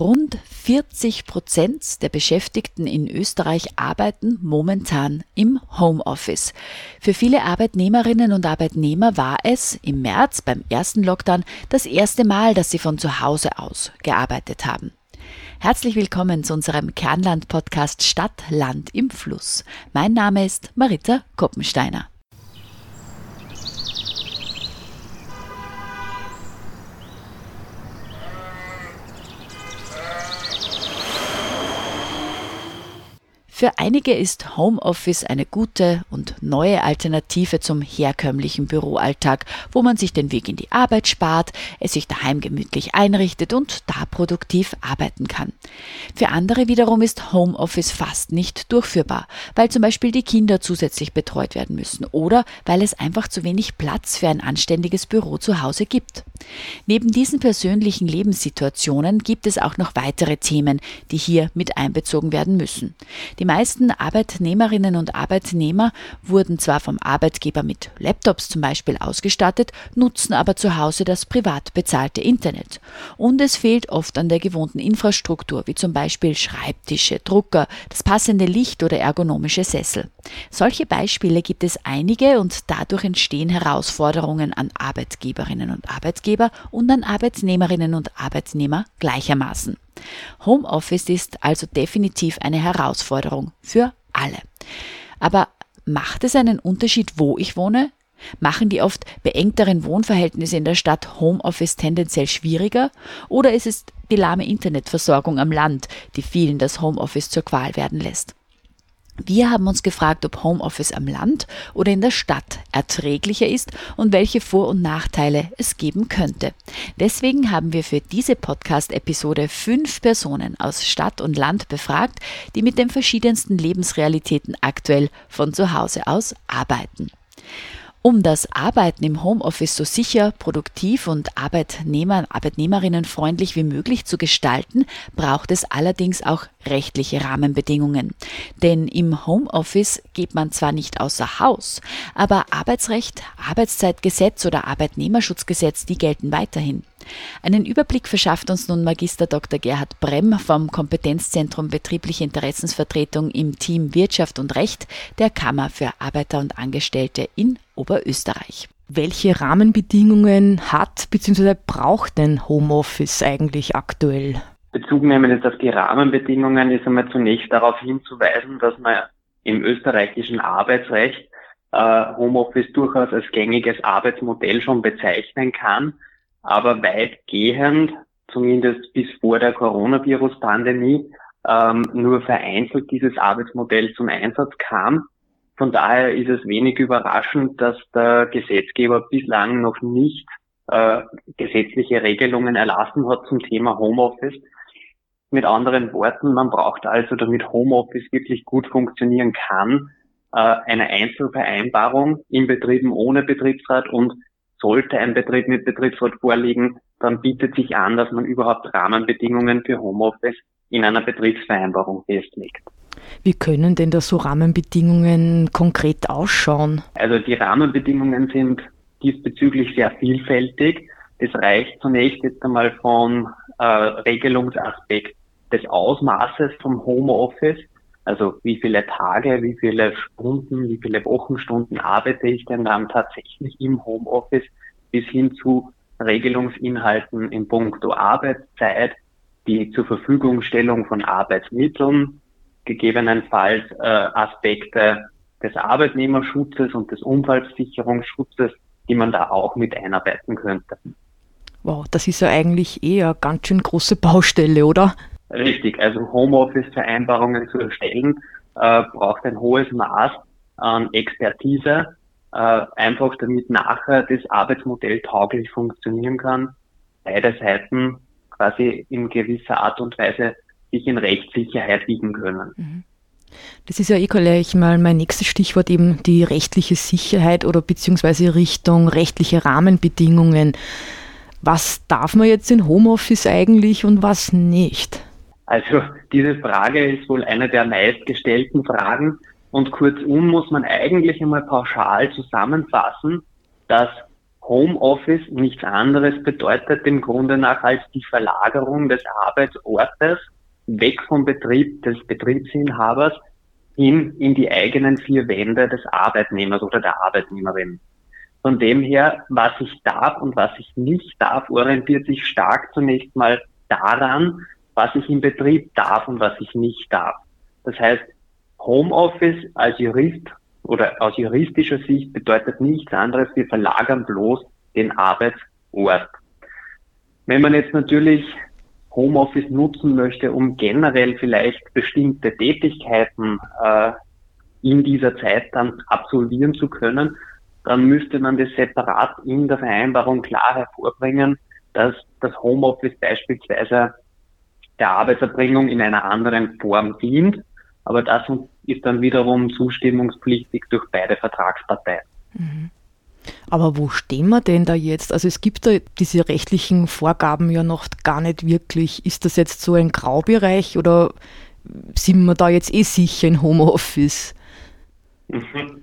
Rund 40 Prozent der Beschäftigten in Österreich arbeiten momentan im Homeoffice. Für viele Arbeitnehmerinnen und Arbeitnehmer war es im März beim ersten Lockdown das erste Mal, dass sie von zu Hause aus gearbeitet haben. Herzlich willkommen zu unserem Kernland-Podcast Stadt, Land im Fluss. Mein Name ist Marita Koppensteiner. Für einige ist Homeoffice eine gute und neue Alternative zum herkömmlichen Büroalltag, wo man sich den Weg in die Arbeit spart, es sich daheim gemütlich einrichtet und da produktiv arbeiten kann. Für andere wiederum ist Homeoffice fast nicht durchführbar, weil zum Beispiel die Kinder zusätzlich betreut werden müssen oder weil es einfach zu wenig Platz für ein anständiges Büro zu Hause gibt. Neben diesen persönlichen Lebenssituationen gibt es auch noch weitere Themen, die hier mit einbezogen werden müssen. Die meisten Arbeitnehmerinnen und Arbeitnehmer wurden zwar vom Arbeitgeber mit Laptops zum Beispiel ausgestattet, nutzen aber zu Hause das privat bezahlte Internet. Und es fehlt oft an der gewohnten Infrastruktur, wie zum Beispiel Schreibtische, Drucker, das passende Licht oder ergonomische Sessel. Solche Beispiele gibt es einige und dadurch entstehen Herausforderungen an Arbeitgeberinnen und Arbeitgeber und an Arbeitnehmerinnen und Arbeitnehmer gleichermaßen. Homeoffice ist also definitiv eine Herausforderung für alle. Aber macht es einen Unterschied, wo ich wohne? Machen die oft beengteren Wohnverhältnisse in der Stadt Homeoffice tendenziell schwieriger? Oder ist es die lahme Internetversorgung am Land, die vielen das Homeoffice zur Qual werden lässt? Wir haben uns gefragt, ob Homeoffice am Land oder in der Stadt erträglicher ist und welche Vor- und Nachteile es geben könnte. Deswegen haben wir für diese Podcast-Episode fünf Personen aus Stadt und Land befragt, die mit den verschiedensten Lebensrealitäten aktuell von zu Hause aus arbeiten. Um das Arbeiten im Homeoffice so sicher, produktiv und Arbeitnehmer, Arbeitnehmerinnen freundlich wie möglich zu gestalten, braucht es allerdings auch rechtliche Rahmenbedingungen. Denn im Homeoffice geht man zwar nicht außer Haus, aber Arbeitsrecht, Arbeitszeitgesetz oder Arbeitnehmerschutzgesetz, die gelten weiterhin. Einen Überblick verschafft uns nun Magister Dr. Gerhard Brem vom Kompetenzzentrum Betriebliche Interessensvertretung im Team Wirtschaft und Recht der Kammer für Arbeiter und Angestellte in Oberösterreich. Welche Rahmenbedingungen hat bzw. braucht denn Homeoffice eigentlich aktuell? Bezug nehmen jetzt auf die Rahmenbedingungen ist einmal zunächst darauf hinzuweisen, dass man im österreichischen Arbeitsrecht äh, Homeoffice durchaus als gängiges Arbeitsmodell schon bezeichnen kann aber weitgehend, zumindest bis vor der Coronavirus-Pandemie, ähm, nur vereinzelt dieses Arbeitsmodell zum Einsatz kam. Von daher ist es wenig überraschend, dass der Gesetzgeber bislang noch nicht äh, gesetzliche Regelungen erlassen hat zum Thema Homeoffice. Mit anderen Worten, man braucht also, damit Homeoffice wirklich gut funktionieren kann, äh, eine Einzelvereinbarung in Betrieben ohne Betriebsrat und sollte ein Betrieb mit Betriebsrat vorliegen, dann bietet sich an, dass man überhaupt Rahmenbedingungen für Homeoffice in einer Betriebsvereinbarung festlegt. Wie können denn da so Rahmenbedingungen konkret ausschauen? Also die Rahmenbedingungen sind diesbezüglich sehr vielfältig. Es reicht zunächst jetzt einmal von äh, Regelungsaspekt des Ausmaßes vom Homeoffice also wie viele Tage, wie viele Stunden, wie viele Wochenstunden arbeite ich denn dann tatsächlich im Homeoffice bis hin zu Regelungsinhalten in puncto Arbeitszeit, die zur Verfügungstellung von Arbeitsmitteln, gegebenenfalls äh, Aspekte des Arbeitnehmerschutzes und des Unfallsicherungsschutzes, die man da auch mit einarbeiten könnte. Wow, das ist ja eigentlich eher ganz schön große Baustelle, oder? Richtig, also Homeoffice-Vereinbarungen zu erstellen, äh, braucht ein hohes Maß an Expertise, äh, einfach damit nachher das Arbeitsmodell tauglich funktionieren kann. beide Seiten quasi in gewisser Art und Weise sich in Rechtssicherheit wiegen können. Mhm. Das ist ja eh gleich mal mein nächstes Stichwort, eben die rechtliche Sicherheit oder beziehungsweise Richtung rechtliche Rahmenbedingungen. Was darf man jetzt in Homeoffice eigentlich und was nicht? Also diese Frage ist wohl eine der meistgestellten Fragen und kurzum muss man eigentlich einmal pauschal zusammenfassen, dass Homeoffice nichts anderes bedeutet im Grunde nach als die Verlagerung des Arbeitsortes weg vom Betrieb des Betriebsinhabers hin in die eigenen vier Wände des Arbeitnehmers oder der Arbeitnehmerin. Von dem her, was ich darf und was ich nicht darf, orientiert sich stark zunächst mal daran, was ich im Betrieb darf und was ich nicht darf. Das heißt, Homeoffice als Jurist oder aus juristischer Sicht bedeutet nichts anderes, wir verlagern bloß den Arbeitsort. Wenn man jetzt natürlich Homeoffice nutzen möchte, um generell vielleicht bestimmte Tätigkeiten äh, in dieser Zeit dann absolvieren zu können, dann müsste man das separat in der Vereinbarung klar hervorbringen, dass das Homeoffice beispielsweise der Arbeitserbringung in einer anderen Form dient. Aber das ist dann wiederum zustimmungspflichtig durch beide Vertragsparteien. Mhm. Aber wo stehen wir denn da jetzt? Also es gibt da diese rechtlichen Vorgaben ja noch gar nicht wirklich. Ist das jetzt so ein Graubereich oder sind wir da jetzt eh sicher in Homeoffice? Mhm.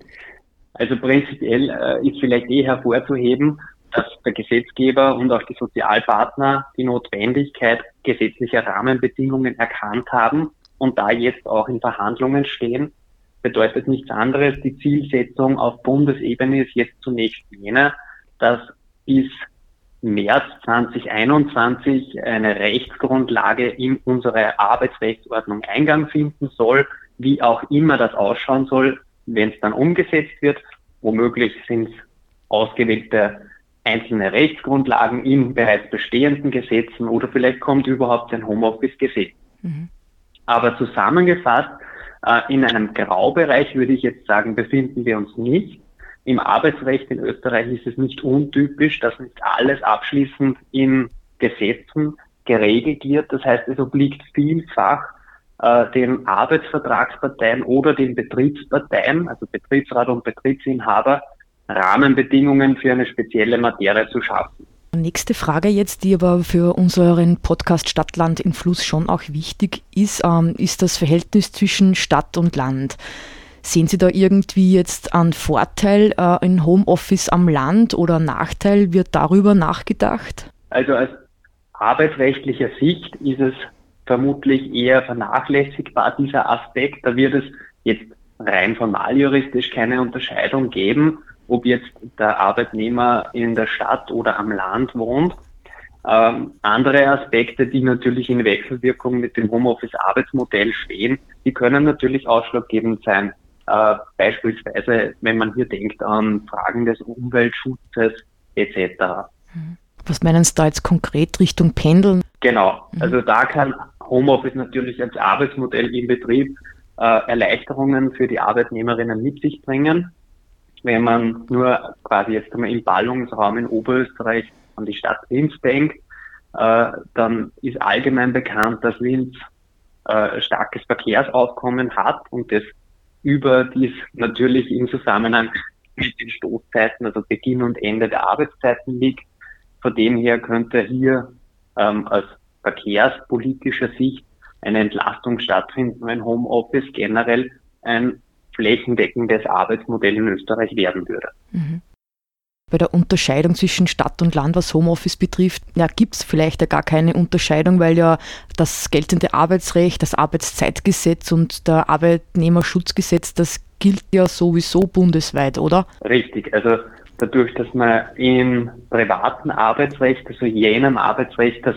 Also prinzipiell äh, ist vielleicht eh hervorzuheben, dass der Gesetzgeber und auch die Sozialpartner die Notwendigkeit gesetzlicher Rahmenbedingungen erkannt haben und da jetzt auch in Verhandlungen stehen, bedeutet nichts anderes. Die Zielsetzung auf Bundesebene ist jetzt zunächst jene, dass bis März 2021 eine Rechtsgrundlage in unsere Arbeitsrechtsordnung Eingang finden soll, wie auch immer das ausschauen soll, wenn es dann umgesetzt wird. Womöglich sind es ausgewählte einzelne Rechtsgrundlagen in bereits bestehenden Gesetzen oder vielleicht kommt überhaupt ein Homeoffice-Gesetz. Mhm. Aber zusammengefasst äh, in einem Graubereich würde ich jetzt sagen, befinden wir uns nicht. Im Arbeitsrecht in Österreich ist es nicht untypisch, dass nicht alles abschließend in Gesetzen geregelt wird. Das heißt, es obliegt vielfach äh, den Arbeitsvertragsparteien oder den Betriebsparteien, also Betriebsrat und Betriebsinhaber, Rahmenbedingungen für eine spezielle Materie zu schaffen. Nächste Frage jetzt, die aber für unseren Podcast Stadtland in Fluss schon auch wichtig ist, ähm, ist das Verhältnis zwischen Stadt und Land. Sehen Sie da irgendwie jetzt einen Vorteil äh, in Homeoffice am Land oder Nachteil? Wird darüber nachgedacht? Also aus arbeitsrechtlicher Sicht ist es vermutlich eher vernachlässigbar, dieser Aspekt. Da wird es jetzt rein formaljuristisch keine Unterscheidung geben ob jetzt der Arbeitnehmer in der Stadt oder am Land wohnt. Ähm, andere Aspekte, die natürlich in Wechselwirkung mit dem Homeoffice-Arbeitsmodell stehen, die können natürlich ausschlaggebend sein. Äh, beispielsweise, wenn man hier denkt an Fragen des Umweltschutzes etc. Was meinen Sie da jetzt konkret Richtung Pendeln? Genau, mhm. also da kann Homeoffice natürlich als Arbeitsmodell im Betrieb äh, Erleichterungen für die Arbeitnehmerinnen mit sich bringen wenn man nur quasi jetzt einmal im Ballungsraum in Oberösterreich an die Stadt Linz denkt, äh, dann ist allgemein bekannt, dass Linz äh, starkes Verkehrsaufkommen hat und das überdies natürlich im Zusammenhang mit den Stoßzeiten, also Beginn und Ende der Arbeitszeiten liegt. Von dem her könnte hier ähm, aus verkehrspolitischer Sicht eine Entlastung stattfinden, wenn Homeoffice generell ein flächendeckendes Arbeitsmodell in Österreich werden würde. Mhm. Bei der Unterscheidung zwischen Stadt und Land, was Homeoffice betrifft, ja, gibt es vielleicht ja gar keine Unterscheidung, weil ja das geltende Arbeitsrecht, das Arbeitszeitgesetz und der Arbeitnehmerschutzgesetz, das gilt ja sowieso bundesweit, oder? Richtig, also dadurch, dass man im privaten Arbeitsrecht, also jenem Arbeitsrecht, das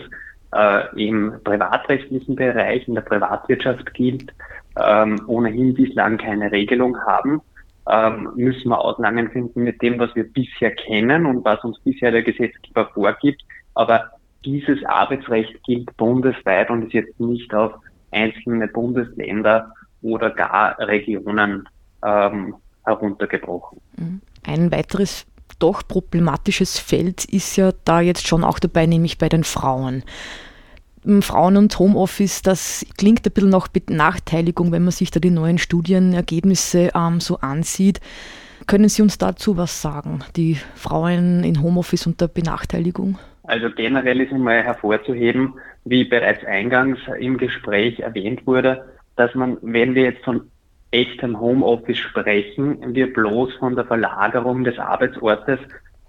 äh, im privatrechtlichen Bereich, in der Privatwirtschaft gilt, ähm, ohnehin bislang keine Regelung haben, ähm, müssen wir Auslangen finden mit dem, was wir bisher kennen und was uns bisher der Gesetzgeber vorgibt. Aber dieses Arbeitsrecht gilt bundesweit und ist jetzt nicht auf einzelne Bundesländer oder gar Regionen ähm, heruntergebrochen. Mhm. Ein weiteres doch problematisches Feld ist ja da jetzt schon auch dabei, nämlich bei den Frauen. Frauen und Homeoffice, das klingt ein bisschen nach Benachteiligung, wenn man sich da die neuen Studienergebnisse ähm, so ansieht. Können Sie uns dazu was sagen, die Frauen in Homeoffice und der Benachteiligung? Also generell ist einmal hervorzuheben, wie bereits eingangs im Gespräch erwähnt wurde, dass man, wenn wir jetzt von echtem Homeoffice sprechen, wir bloß von der Verlagerung des Arbeitsortes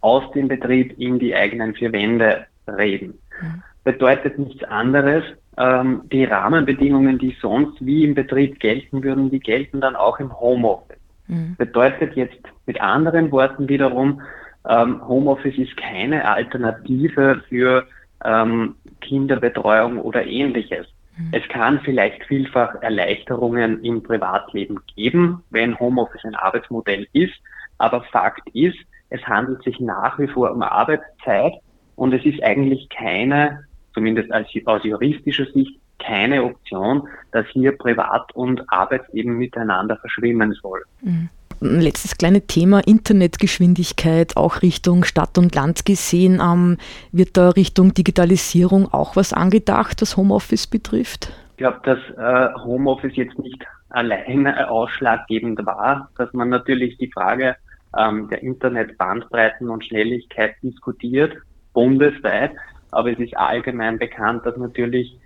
aus dem Betrieb in die eigenen vier Wände reden. Mhm. Bedeutet nichts anderes. Ähm, die Rahmenbedingungen, die sonst wie im Betrieb gelten würden, die gelten dann auch im Homeoffice. Mhm. Bedeutet jetzt mit anderen Worten wiederum, ähm, Homeoffice ist keine Alternative für ähm, Kinderbetreuung oder ähnliches. Mhm. Es kann vielleicht vielfach Erleichterungen im Privatleben geben, wenn Homeoffice ein Arbeitsmodell ist. Aber Fakt ist, es handelt sich nach wie vor um Arbeitszeit und es ist eigentlich keine, zumindest als, aus juristischer Sicht, keine Option, dass hier Privat- und Arbeitsleben miteinander verschwimmen soll. Mhm. Ein letztes kleine Thema, Internetgeschwindigkeit, auch Richtung Stadt und Land gesehen. Ähm, wird da Richtung Digitalisierung auch was angedacht, was Homeoffice betrifft? Ich glaube, dass äh, Homeoffice jetzt nicht alleine ausschlaggebend war, dass man natürlich die Frage ähm, der Internetbandbreiten und Schnelligkeit diskutiert, bundesweit. Aber es ist allgemein bekannt, dass natürlich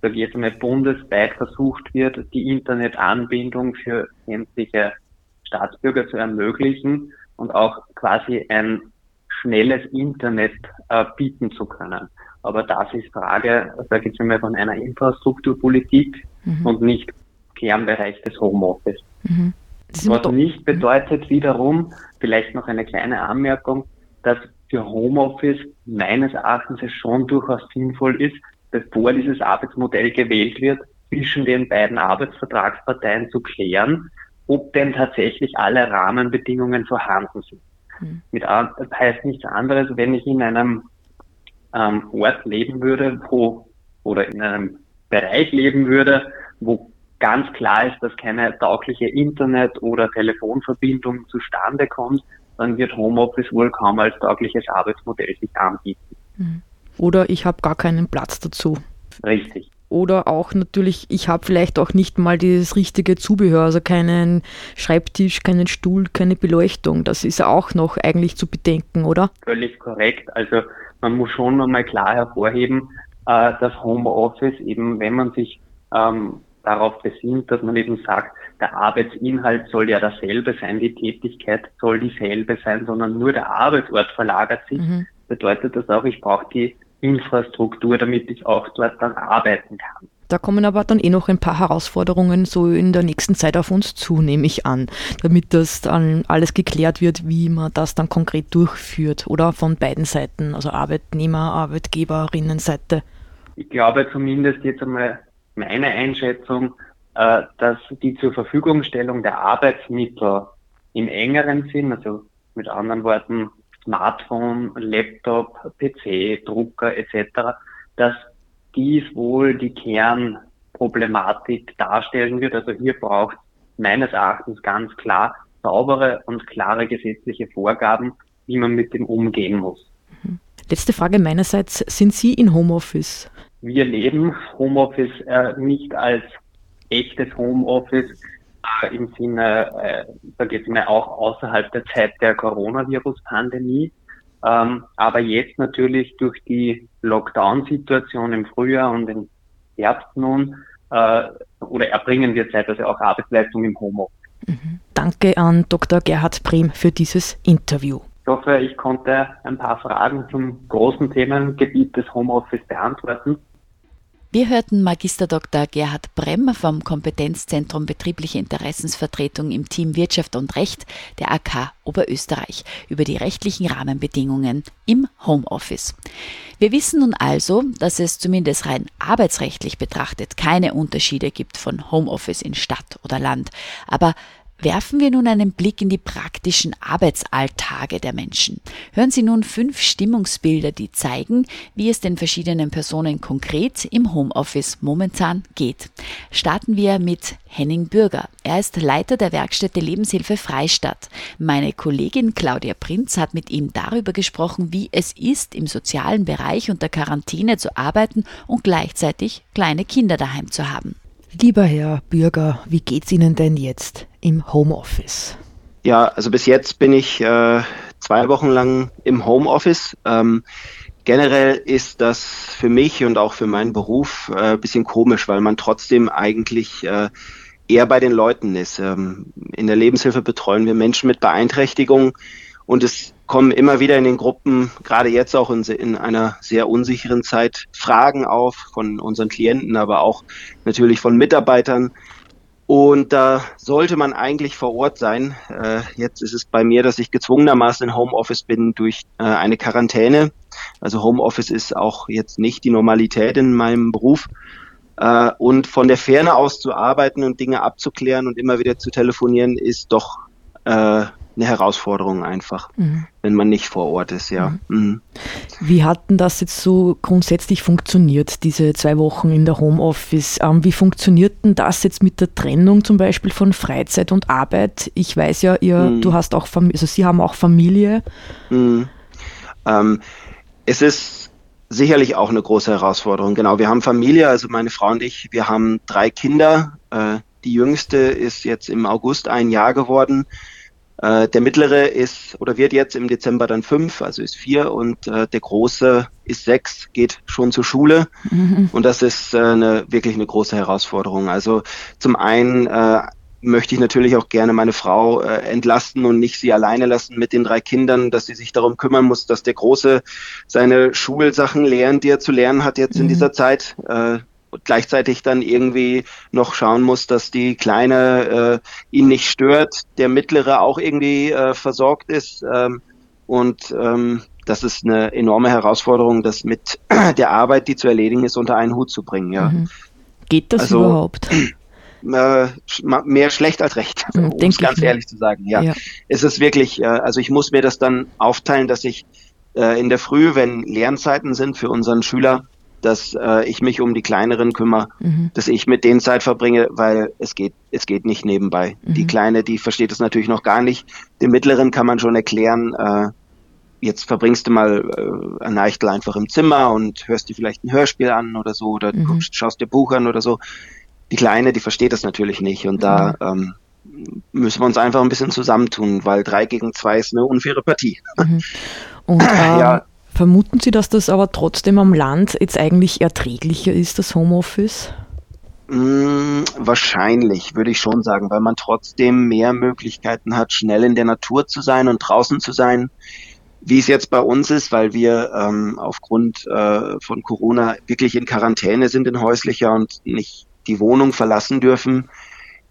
sage ich jetzt einmal, bundesweit versucht wird, die Internetanbindung für sämtliche Staatsbürger zu ermöglichen und auch quasi ein schnelles Internet äh, bieten zu können. Aber das ist Frage, sage ich einmal, von einer Infrastrukturpolitik mhm. und nicht Kernbereich des Homeoffice. Mhm. Was nicht bedeutet wiederum, vielleicht noch eine kleine Anmerkung, dass für Homeoffice meines Erachtens es schon durchaus sinnvoll ist, bevor dieses Arbeitsmodell gewählt wird, zwischen den beiden Arbeitsvertragsparteien zu klären, ob denn tatsächlich alle Rahmenbedingungen vorhanden sind. Mhm. Mit das heißt nichts anderes, wenn ich in einem ähm, Ort leben würde, wo oder in einem Bereich leben würde, wo ganz klar ist, dass keine taugliche Internet- oder Telefonverbindung zustande kommt, dann wird Homeoffice wohl kaum als taugliches Arbeitsmodell sich anbieten. Mhm oder ich habe gar keinen Platz dazu. Richtig. Oder auch natürlich, ich habe vielleicht auch nicht mal das richtige Zubehör, also keinen Schreibtisch, keinen Stuhl, keine Beleuchtung. Das ist auch noch eigentlich zu bedenken, oder? Völlig korrekt. Also man muss schon nochmal klar hervorheben, äh, dass Homeoffice eben, wenn man sich ähm, darauf besinnt, dass man eben sagt, der Arbeitsinhalt soll ja dasselbe sein, die Tätigkeit soll dieselbe sein, sondern nur der Arbeitsort verlagert sich, mhm. bedeutet das auch, ich brauche die Infrastruktur, damit ich auch dort dann arbeiten kann. Da kommen aber dann eh noch ein paar Herausforderungen so in der nächsten Zeit auf uns zu, nehme ich an, damit das dann alles geklärt wird, wie man das dann konkret durchführt oder von beiden Seiten, also Arbeitnehmer, Arbeitgeberinnenseite. Ich glaube zumindest jetzt einmal meine Einschätzung, äh, dass die zur Verfügungstellung der Arbeitsmittel im engeren Sinn, also mit anderen Worten Smartphone, Laptop, PC, Drucker etc., dass dies wohl die Kernproblematik darstellen wird. Also hier braucht meines Erachtens ganz klar saubere und klare gesetzliche Vorgaben, wie man mit dem umgehen muss. Mhm. Letzte Frage meinerseits. Sind Sie in Homeoffice? Wir leben Homeoffice äh, nicht als echtes Homeoffice, äh, im Sinne, äh, sage jetzt mal auch außerhalb der Zeit der Coronavirus-Pandemie. Ähm, aber jetzt natürlich durch die Lockdown-Situation im Frühjahr und im Herbst nun, äh, oder erbringen wir zeitweise auch Arbeitsleistung im Homeoffice. Mhm. Danke an Dr. Gerhard Brehm für dieses Interview. Ich hoffe, ich konnte ein paar Fragen zum großen Themengebiet des Homeoffice beantworten. Wir hörten Magister Dr. Gerhard Bremm vom Kompetenzzentrum Betriebliche Interessensvertretung im Team Wirtschaft und Recht der AK Oberösterreich über die rechtlichen Rahmenbedingungen im Homeoffice. Wir wissen nun also, dass es zumindest rein arbeitsrechtlich betrachtet keine Unterschiede gibt von Homeoffice in Stadt oder Land. Aber Werfen wir nun einen Blick in die praktischen Arbeitsalltage der Menschen. Hören Sie nun fünf Stimmungsbilder, die zeigen, wie es den verschiedenen Personen konkret im Homeoffice momentan geht. Starten wir mit Henning Bürger. Er ist Leiter der Werkstätte Lebenshilfe Freistadt. Meine Kollegin Claudia Prinz hat mit ihm darüber gesprochen, wie es ist, im sozialen Bereich unter Quarantäne zu arbeiten und gleichzeitig kleine Kinder daheim zu haben. Lieber Herr Bürger, wie geht's Ihnen denn jetzt im Homeoffice? Ja, also bis jetzt bin ich äh, zwei Wochen lang im Homeoffice. Ähm, generell ist das für mich und auch für meinen Beruf äh, bisschen komisch, weil man trotzdem eigentlich äh, eher bei den Leuten ist. Ähm, in der Lebenshilfe betreuen wir Menschen mit Beeinträchtigungen und es kommen immer wieder in den Gruppen, gerade jetzt auch in, in, einer sehr unsicheren Zeit, Fragen auf von unseren Klienten, aber auch natürlich von Mitarbeitern. Und da sollte man eigentlich vor Ort sein. Äh, jetzt ist es bei mir, dass ich gezwungenermaßen in Homeoffice bin durch äh, eine Quarantäne. Also Homeoffice ist auch jetzt nicht die Normalität in meinem Beruf. Äh, und von der Ferne aus zu arbeiten und Dinge abzuklären und immer wieder zu telefonieren, ist doch äh, eine Herausforderung einfach, mhm. wenn man nicht vor Ort ist, ja. Mhm. Mhm. Wie hat denn das jetzt so grundsätzlich funktioniert, diese zwei Wochen in der Homeoffice? Ähm, wie funktioniert denn das jetzt mit der Trennung zum Beispiel von Freizeit und Arbeit? Ich weiß ja, ihr, mhm. du hast auch Familie, also Sie haben auch Familie. Mhm. Ähm, es ist sicherlich auch eine große Herausforderung. Genau, wir haben Familie, also meine Frau und ich, wir haben drei Kinder. Äh, die jüngste ist jetzt im August ein Jahr geworden. Äh, der mittlere ist oder wird jetzt im Dezember dann fünf, also ist vier und äh, der große ist sechs, geht schon zur Schule mhm. und das ist äh, eine, wirklich eine große Herausforderung. Also zum einen äh, möchte ich natürlich auch gerne meine Frau äh, entlasten und nicht sie alleine lassen mit den drei Kindern, dass sie sich darum kümmern muss, dass der Große seine Schulsachen lernt, die er zu lernen hat jetzt mhm. in dieser Zeit. Äh, gleichzeitig dann irgendwie noch schauen muss, dass die Kleine äh, ihn nicht stört, der Mittlere auch irgendwie äh, versorgt ist. Ähm, und ähm, das ist eine enorme Herausforderung, das mit der Arbeit, die zu erledigen ist, unter einen Hut zu bringen. Ja. Mhm. Geht das also, überhaupt? Äh, mehr schlecht als recht, mhm, um es ganz ehrlich zu sagen. Ja. ja. Es ist wirklich, äh, also ich muss mir das dann aufteilen, dass ich äh, in der Früh, wenn Lernzeiten sind für unseren Schüler, dass äh, ich mich um die kleineren kümmere, mhm. dass ich mit denen Zeit verbringe, weil es geht, es geht nicht nebenbei. Mhm. Die kleine, die versteht es natürlich noch gar nicht. Dem mittleren kann man schon erklären, äh, jetzt verbringst du mal äh, ein Eichtel einfach im Zimmer und hörst dir vielleicht ein Hörspiel an oder so oder mhm. guckst, schaust dir Buch an oder so. Die kleine, die versteht das natürlich nicht und da mhm. ähm, müssen wir uns einfach ein bisschen zusammentun, weil drei gegen zwei ist eine unfaire Partie. Mhm. Und, ähm, ja, Vermuten Sie, dass das aber trotzdem am Land jetzt eigentlich erträglicher ist, das Homeoffice? Mm, wahrscheinlich, würde ich schon sagen, weil man trotzdem mehr Möglichkeiten hat, schnell in der Natur zu sein und draußen zu sein, wie es jetzt bei uns ist, weil wir ähm, aufgrund äh, von Corona wirklich in Quarantäne sind in häuslicher und nicht die Wohnung verlassen dürfen,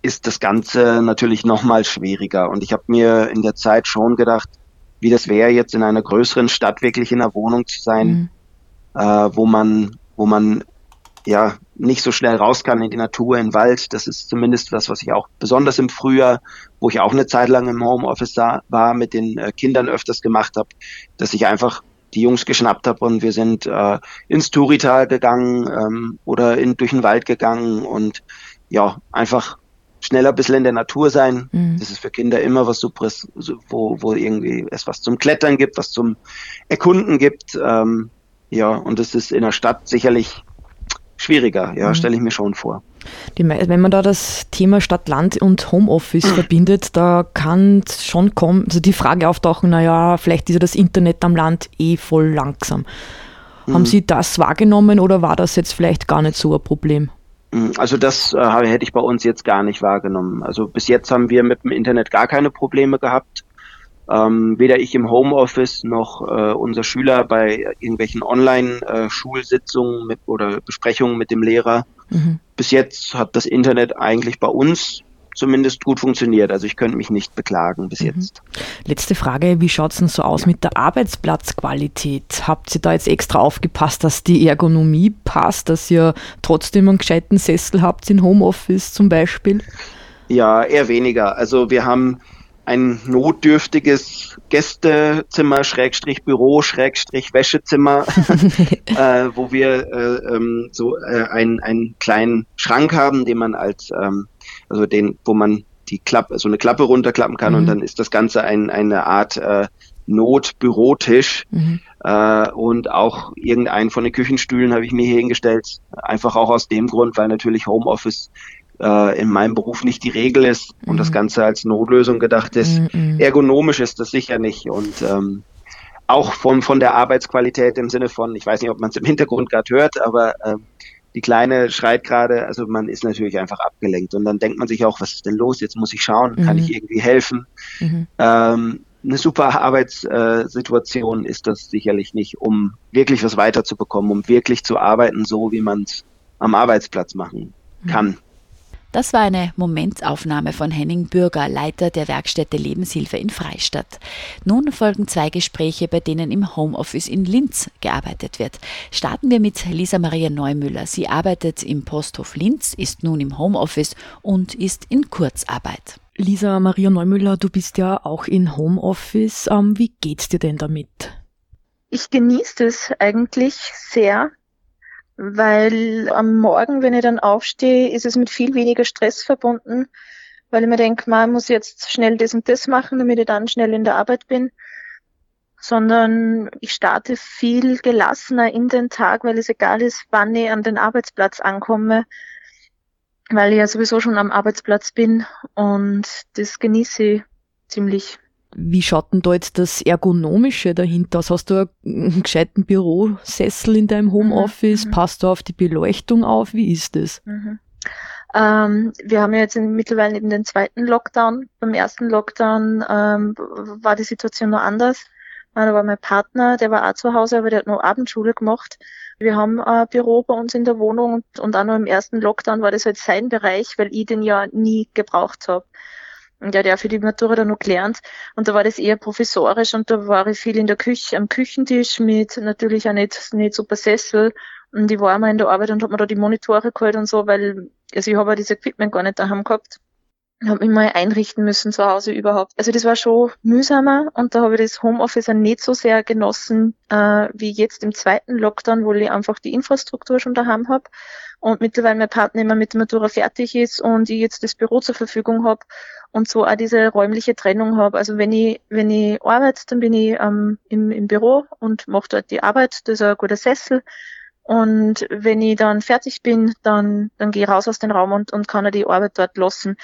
ist das Ganze natürlich nochmal schwieriger. Und ich habe mir in der Zeit schon gedacht, wie das wäre, jetzt in einer größeren Stadt wirklich in einer Wohnung zu sein, mhm. äh, wo man, wo man ja nicht so schnell raus kann in die Natur, in den Wald. Das ist zumindest das, was ich auch besonders im Frühjahr, wo ich auch eine Zeit lang im Homeoffice da war, mit den äh, Kindern öfters gemacht habe, dass ich einfach die Jungs geschnappt habe und wir sind äh, ins Turital gegangen ähm, oder in, durch den Wald gegangen und ja, einfach schneller ein bisschen in der Natur sein. Mhm. Das ist für Kinder immer was Superes, wo, wo irgendwie es was zum Klettern gibt, was zum Erkunden gibt. Ähm, ja, und das ist in der Stadt sicherlich schwieriger, ja, mhm. stelle ich mir schon vor. Die, wenn man da das Thema Stadt-Land und Homeoffice verbindet, da kann schon kommen, also die Frage auftauchen, naja, vielleicht ist ja das Internet am Land eh voll langsam. Haben mhm. Sie das wahrgenommen oder war das jetzt vielleicht gar nicht so ein Problem? Mm, also das äh, hätte ich bei uns jetzt gar nicht wahrgenommen. Also bis jetzt haben wir mit dem Internet gar keine Probleme gehabt. Ähm, weder ich im Homeoffice noch äh, unser Schüler bei irgendwelchen Online-Schulsitzungen äh, oder Besprechungen mit dem Lehrer. Mhm. Bis jetzt hat das Internet eigentlich bei uns zumindest gut funktioniert. Also ich könnte mich nicht beklagen bis mhm. jetzt. Letzte Frage, wie schaut es denn so aus mit der Arbeitsplatzqualität? Habt ihr da jetzt extra aufgepasst, dass die Ergonomie passt, dass ihr trotzdem einen gescheiten Sessel habt in Homeoffice zum Beispiel? Ja, eher weniger. Also wir haben ein notdürftiges Gästezimmer, Schrägstrich Büro, Schrägstrich Wäschezimmer, äh, wo wir äh, ähm, so äh, einen, einen kleinen Schrank haben, den man als, ähm, also den, wo man die Klappe, so eine Klappe runterklappen kann mhm. und dann ist das Ganze ein, eine Art äh, Notbürotisch mhm. äh, und auch irgendeinen von den Küchenstühlen habe ich mir hier hingestellt, einfach auch aus dem Grund, weil natürlich Homeoffice äh, in meinem Beruf nicht die Regel ist und mhm. das Ganze als Notlösung gedacht ist. Mhm. Ergonomisch ist das sicher nicht und ähm, auch von, von der Arbeitsqualität im Sinne von, ich weiß nicht, ob man es im Hintergrund gerade hört, aber äh, die Kleine schreit gerade, also man ist natürlich einfach abgelenkt und dann denkt man sich auch, was ist denn los? Jetzt muss ich schauen, kann mhm. ich irgendwie helfen? Mhm. Ähm, eine super Arbeitssituation ist das sicherlich nicht, um wirklich was weiterzubekommen, um wirklich zu arbeiten, so wie man es am Arbeitsplatz machen mhm. kann. Das war eine Momentaufnahme von Henning Bürger, Leiter der Werkstätte Lebenshilfe in Freistadt. Nun folgen zwei Gespräche, bei denen im Homeoffice in Linz gearbeitet wird. Starten wir mit Lisa Maria Neumüller. Sie arbeitet im Posthof Linz, ist nun im Homeoffice und ist in Kurzarbeit. Lisa Maria Neumüller, du bist ja auch in Homeoffice. Ähm, wie geht's dir denn damit? Ich genieße es eigentlich sehr weil am Morgen, wenn ich dann aufstehe, ist es mit viel weniger Stress verbunden, weil ich mir denke, man muss jetzt schnell das und das machen, damit ich dann schnell in der Arbeit bin, sondern ich starte viel gelassener in den Tag, weil es egal ist, wann ich an den Arbeitsplatz ankomme, weil ich ja sowieso schon am Arbeitsplatz bin und das genieße ich ziemlich. Wie schaut denn da jetzt das Ergonomische dahinter aus? Hast du einen gescheiten Bürosessel in deinem Homeoffice? Mhm. Passt du auf die Beleuchtung auf? Wie ist das? Mhm. Ähm, wir haben ja jetzt in, mittlerweile eben den zweiten Lockdown. Beim ersten Lockdown ähm, war die Situation noch anders. Da war mein Partner, der war auch zu Hause, aber der hat nur Abendschule gemacht. Wir haben ein Büro bei uns in der Wohnung und, und auch noch im ersten Lockdown war das halt sein Bereich, weil ich den ja nie gebraucht habe. Und der hat ja für die Matura dann noch gelernt. Und da war das eher professorisch und da war ich viel in der Küche, am Küchentisch mit natürlich auch nicht, nicht super Sessel. Und ich war einmal in der Arbeit und habe mir da die Monitore geholt und so, weil, also ich habe ja dieses Equipment gar nicht daheim gehabt. Habe mich mal einrichten müssen zu Hause überhaupt. Also das war schon mühsamer und da habe ich das Homeoffice auch nicht so sehr genossen äh, wie jetzt im zweiten Lockdown, wo ich einfach die Infrastruktur schon daheim habe und mittlerweile mein Partner immer mit der Matura fertig ist und ich jetzt das Büro zur Verfügung habe und so auch diese räumliche Trennung habe. Also wenn ich, wenn ich arbeite, dann bin ich ähm, im, im Büro und mache dort die Arbeit, das ist ein guter Sessel. Und wenn ich dann fertig bin, dann, dann gehe ich raus aus dem Raum und, und kann die Arbeit dort lassen.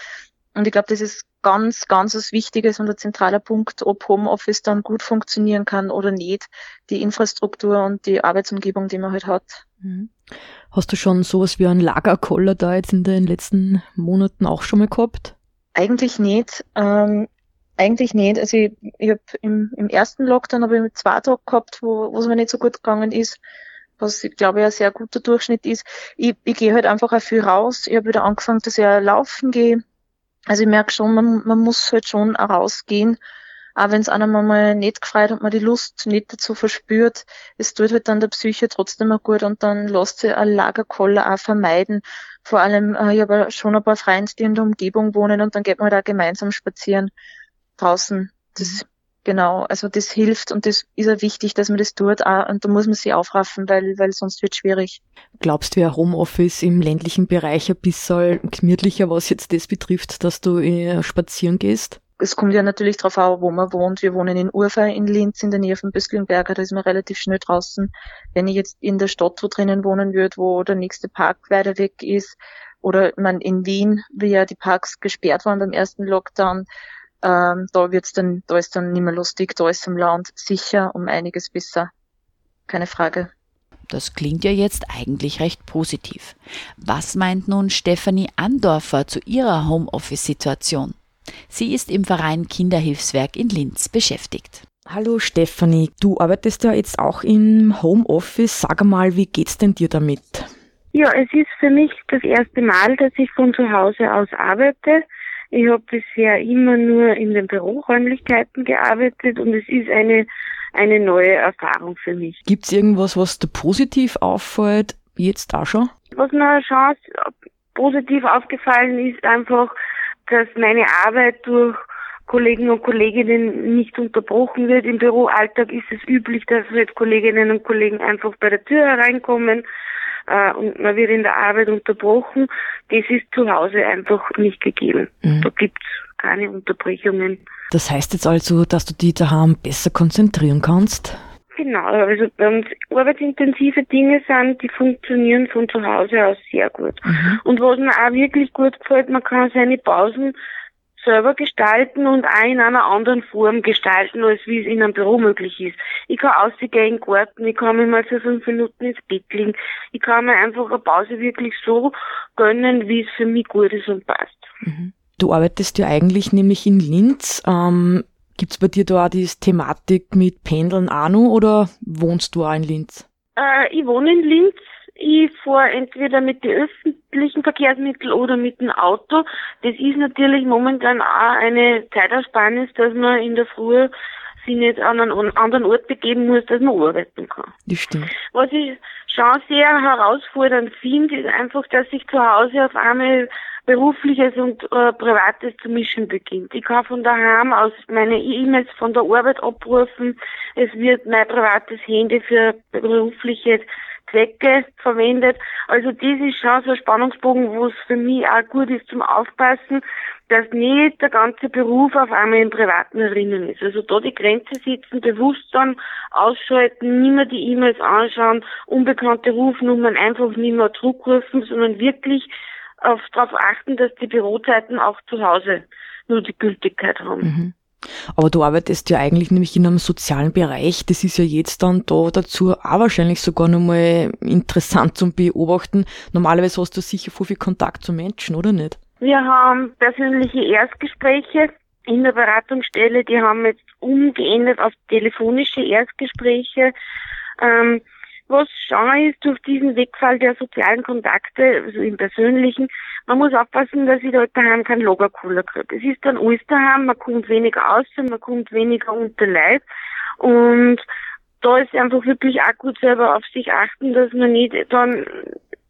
Und ich glaube, das ist ganz, ganz was Wichtiges und ein zentraler Punkt, ob Homeoffice dann gut funktionieren kann oder nicht. Die Infrastruktur und die Arbeitsumgebung, die man halt hat. Mhm. Hast du schon sowas wie einen Lagerkoller da jetzt in den letzten Monaten auch schon mal gehabt? Eigentlich nicht. Ähm, eigentlich nicht. Also ich, ich habe im, im ersten Lockdown habe ich zwei Tage gehabt, wo es mir nicht so gut gegangen ist, was ich glaube ein sehr guter Durchschnitt ist. Ich, ich gehe halt einfach auch viel raus. Ich habe wieder angefangen, dass ich laufen gehe. Also ich merke schon, man, man muss halt schon rausgehen auch wenn es einem mal nicht gefreut und man die Lust nicht dazu verspürt, es tut halt dann der Psyche trotzdem mal gut und dann lässt sich ein Lagerkoller auch vermeiden. Vor allem, äh, ich habe schon ein paar Freunde, die in der Umgebung wohnen und dann geht man da halt gemeinsam spazieren draußen. Das mhm. Genau, also das hilft und das ist auch wichtig, dass man das tut und da muss man sich aufraffen, weil, weil sonst wird schwierig. Glaubst du, ja Homeoffice im ländlichen Bereich ein bisschen gemütlicher, was jetzt das betrifft, dass du äh, spazieren gehst? es kommt ja natürlich darauf an, wo man wohnt. Wir wohnen in Urfa in Linz in der Nähe von Büskelnberger, da ist man relativ schnell draußen. Wenn ich jetzt in der Stadt wo drinnen wohnen würde, wo der nächste Park weiter weg ist, oder man in Wien, wie ja die Parks gesperrt waren beim ersten Lockdown, ähm, da wird's dann, da ist dann nicht mehr lustig, da ist im Land sicher um einiges besser. Keine Frage. Das klingt ja jetzt eigentlich recht positiv. Was meint nun Stefanie Andorfer zu ihrer Homeoffice-Situation? Sie ist im Verein Kinderhilfswerk in Linz beschäftigt. Hallo Stefanie, du arbeitest ja jetzt auch im Homeoffice. Sag mal, wie geht's denn dir damit? Ja, es ist für mich das erste Mal, dass ich von zu Hause aus arbeite. Ich habe bisher immer nur in den Büroräumlichkeiten gearbeitet und es ist eine, eine neue Erfahrung für mich. Gibt's irgendwas, was dir positiv auffällt, jetzt auch schon? Was mir eine Chance positiv aufgefallen ist, einfach dass meine Arbeit durch Kollegen und Kolleginnen nicht unterbrochen wird. Im Büroalltag ist es üblich, dass halt Kolleginnen und Kollegen einfach bei der Tür hereinkommen äh, und man wird in der Arbeit unterbrochen. Das ist zu Hause einfach nicht gegeben. Mhm. Da gibt's keine Unterbrechungen. Das heißt jetzt also, dass du die daheim besser konzentrieren kannst? Genau, also bei uns arbeitsintensive Dinge sind, die funktionieren von zu Hause aus sehr gut. Mhm. Und was mir auch wirklich gut gefällt, man kann seine Pausen selber gestalten und auch in einer anderen Form gestalten, als wie es in einem Büro möglich ist. Ich kann ausgehen in den Garten, ich kann mich mal für fünf Minuten ins Bett legen. Ich kann mir einfach eine Pause wirklich so gönnen, wie es für mich gut ist und passt. Mhm. Du arbeitest ja eigentlich nämlich in Linz. Ähm, Gibt es bei dir da auch die Thematik mit Pendeln auch noch oder wohnst du auch in Linz? Äh, ich wohne in Linz. Ich fahre entweder mit den öffentlichen Verkehrsmitteln oder mit dem Auto. Das ist natürlich momentan auch eine Zeitersparnis, dass man in der Früh sich nicht an einen anderen Ort begeben muss, dass man arbeiten kann. Das stimmt. Was ich schon sehr herausfordernd finde, ist einfach, dass ich zu Hause auf einmal Berufliches und äh, Privates zu mischen beginnt. Ich kann von daheim aus meine E-Mails von der Arbeit abrufen. Es wird mein privates Handy für berufliche Zwecke verwendet. Also das ist schon so ein Spannungsbogen, wo es für mich auch gut ist zum Aufpassen, dass nicht der ganze Beruf auf einmal im Privaten erinnern ist. Also da die Grenze setzen, bewusst dann ausschalten, nicht mehr die E-Mails anschauen, unbekannte Rufnummern einfach nicht mehr zurückrufen, sondern wirklich auf, darauf achten, dass die Bürozeiten auch zu Hause nur die Gültigkeit haben. Mhm. Aber du arbeitest ja eigentlich nämlich in einem sozialen Bereich. Das ist ja jetzt dann da dazu auch wahrscheinlich sogar nochmal interessant zum Beobachten. Normalerweise hast du sicher viel, viel Kontakt zu Menschen, oder nicht? Wir haben persönliche Erstgespräche in der Beratungsstelle. Die haben jetzt umgeändert auf telefonische Erstgespräche. Ähm, was schon ist durch diesen Wegfall der sozialen Kontakte, also im Persönlichen, man muss aufpassen, dass ich da daheim keinen Lagercooler kriege. Es ist dann alles daheim, man kommt weniger aus, man kommt weniger unter Leid und da ist einfach wirklich auch gut selber auf sich achten, dass man nicht dann